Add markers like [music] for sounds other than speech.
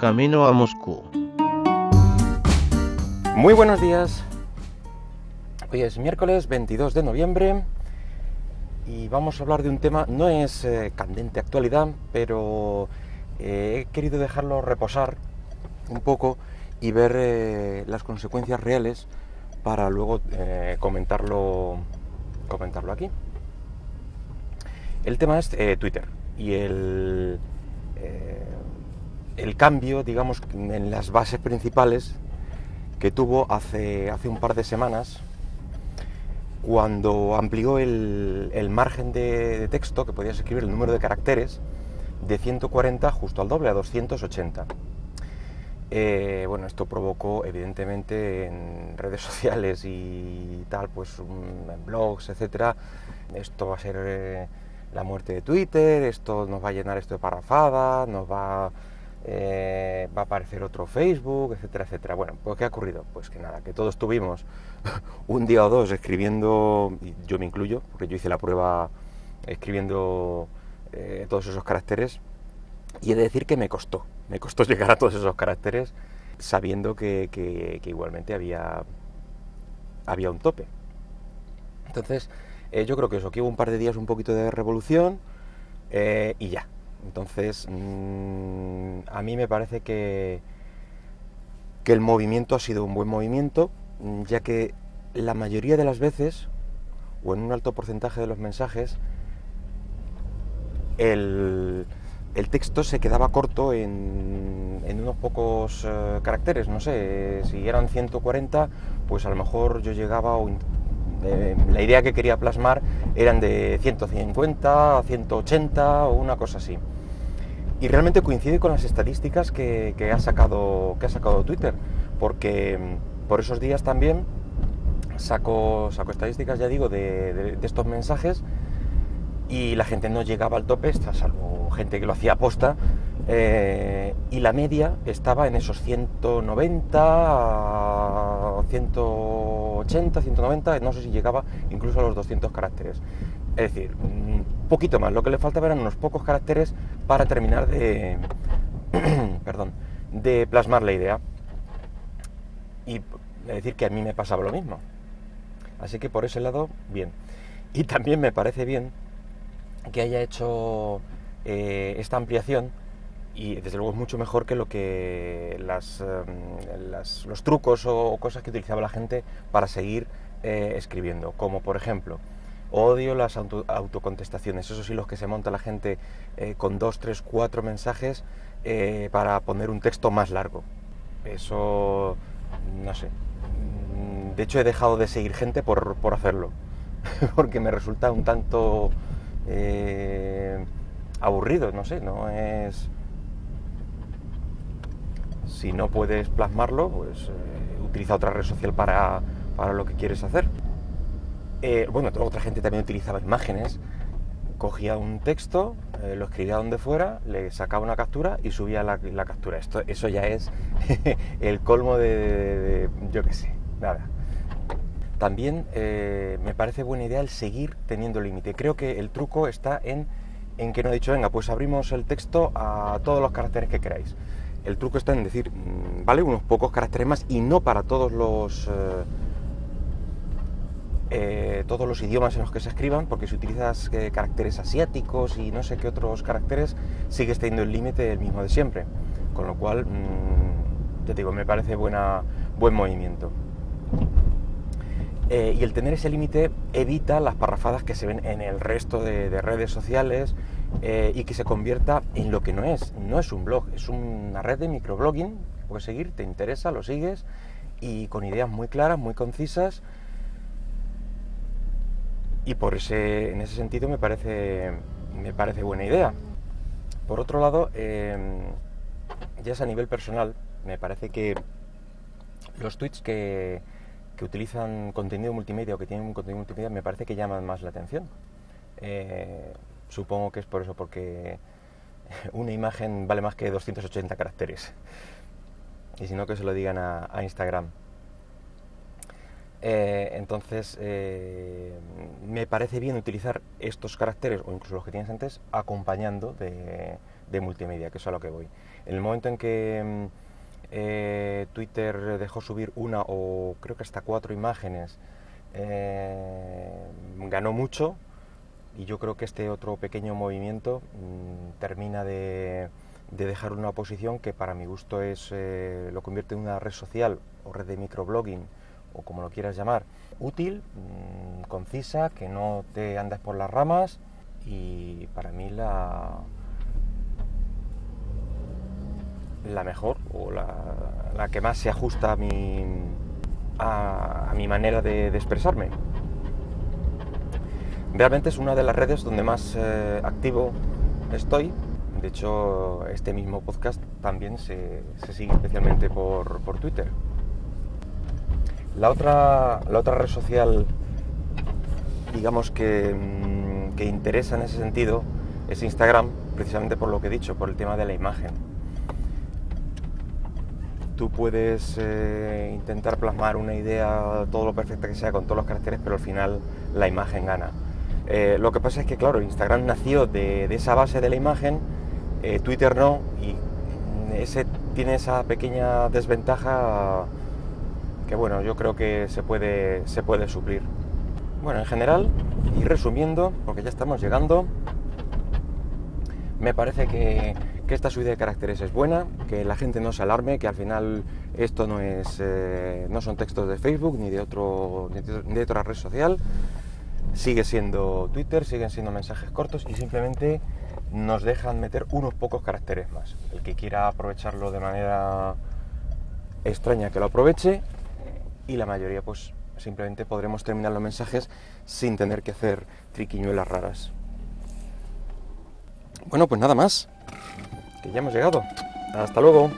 camino a Moscú. Muy buenos días. Hoy es miércoles 22 de noviembre y vamos a hablar de un tema, no es eh, candente actualidad, pero eh, he querido dejarlo reposar un poco y ver eh, las consecuencias reales para luego comentarlo, comentarlo aquí. El tema es Twitter y el, el cambio, digamos, en las bases principales que tuvo hace, hace un par de semanas cuando amplió el, margen de, texto que podías escribir, el número de caracteres, de 140 justo al doble, a 280. Eh, bueno, esto provocó evidentemente en redes [laughs] sociales y tal, pues en blogs, etcétera. Esto va a ser eh, la muerte de Twitter, esto nos va a llenar esto de parrafada, nos va eh, va a aparecer otro Facebook, etcétera, etcétera. Bueno, pues ¿qué ha ocurrido? Pues que nada, que todos tuvimos [laughs] un día o dos escribiendo, yo me incluyo, porque yo hice la prueba escribiendo eh, todos esos caracteres, y he de decir que me costó, me costó [laughs] llegar a todos esos caracteres sabiendo que, igualmente había, había un tope. Entonces, eh, yo creo que eso, que hubo un par de días un poquito de revolución y ya, entonces, mm, a mí me parece que, que el movimiento ha sido un buen movimiento, mm, ya que la mayoría de las veces, o en un alto porcentaje de los mensajes, el, texto se quedaba corto en, unos pocos eh, caracteres, no sé, si eran 140, pues a lo mejor yo llegaba o la idea que quería plasmar eran de 150 a 180 o una cosa así. Y realmente coincide con las estadísticas que, ha, sacado, que ha sacado Twitter, porque mm, por esos días también saco, saco estadísticas, ya digo, de, estos mensajes y la gente no llegaba al tope, salvo gente que lo hacía aposta, eh, y la media estaba en esos 190, 180, 190, no sé si llegaba incluso a los 200 caracteres. Es decir, un poquito más, lo que le faltaba eran unos pocos caracteres para terminar de, [clears throat] perdón, de plasmar la idea. Y decir que a mí me pasaba lo mismo. Así que por ese lado, bien. Y también me parece bien que haya hecho eh, esta ampliación y desde luego es mucho mejor que lo que las, em, los trucos o cosas que utilizaba la gente para seguir eh, escribiendo, como por ejemplo, odio las autocontestaciones, eso sí, los que se monta la gente eh, con dos, tres, cuatro mensajes eh, para poner un texto más largo. Eso, no sé, de hecho he dejado de seguir gente por, por hacerlo, [laughs] porque me resulta un tanto aburrido, no sé, no es si no puedes plasmarlo, pues eh, utiliza otra red social para, lo que quieres hacer. Eh, bueno, otra gente también utilizaba imágenes. Cogía un texto, eh, lo escribía donde fuera, le sacaba una captura y subía la, captura. Esto, eso ya es [laughs] el colmo de, yo qué sé, nada. También me parece buena idea el seguir teniendo límite. Creo que el truco está en, en que no he dicho, venga, pues abrimos el texto a todos los caracteres que queráis el truco está en decir, mm, vale, unos pocos caracteres más y no para todos los eh, eh, todos los idiomas en los que se escriban, porque si utilizas eh, caracteres asiáticos y no sé qué otros caracteres, sigues teniendo el límite el mismo de siempre. Con lo cual, mm, ya digo, me parece buena, buen movimiento. Y el tener ese límite evita las parrafadas que se ven en el resto de redes sociales eh, y que se convierta en lo que no es. No es un blog, es una red de microblogging. Puedes seguir, te interesa, lo sigues y con ideas muy claras, muy concisas. Y por ese, en ese sentido me parece, me parece buena idea. Por otro lado, em, ya es a nivel personal, me parece que los tweets que, que utilizan contenido multimedia o que tienen un contenido multimedia me parece que llaman más la atención. Eh, Supongo que es por eso, porque [laughs] una imagen vale más que 280 caracteres. Y si no, que se lo digan a, Instagram. Eh, entonces, eh, me parece bien utilizar estos caracteres, o incluso los que tienes antes, acompañando de, de multimedia, que es a lo que voy. En el momento en que mm, eh, Twitter dejó subir una o creo que hasta cuatro imágenes, eh, ganó mucho y yo creo que este otro pequeño movimiento mm, termina de, dejar una posición que para mi gusto es eh, lo convierte en una red social o red de microblogging o como lo quieras llamar, útil, mm, concisa, que no te andes por las ramas y para mí la, la mejor o la, que más se ajusta a mi, a, mi manera de, expresarme. Realmente es una de las redes donde más eh, activo estoy. De hecho, este mismo podcast también se, sigue especialmente por, Twitter. La otra, la otra red social, digamos que, mm, que interesa en ese sentido, es Instagram, precisamente por lo que he dicho, por el tema de la imagen tú puedes eh, intentar plasmar una idea todo lo perfecta que sea con todos los caracteres, pero al final la imagen gana. Eh, lo que pasa es que, claro, Instagram nació de, esa base de la imagen, eh, Twitter no, y ese tiene esa pequeña desventaja que, bueno, yo creo que se puede, se puede suplir. Bueno, en general, y resumiendo, porque ya estamos llegando, me parece que que esta subida de caracteres es buena, que la gente no se alarme, que al final esto no, es, eh, no son textos de Facebook ni de, otro, ni de otra red social, sigue siendo Twitter, siguen siendo mensajes cortos y simplemente nos dejan meter unos pocos caracteres más. El que quiera aprovecharlo de manera extraña que lo aproveche y la mayoría pues simplemente podremos terminar los mensajes sin tener que hacer triquiñuelas raras. Bueno, pues nada más que ya hemos llegado. Hasta luego.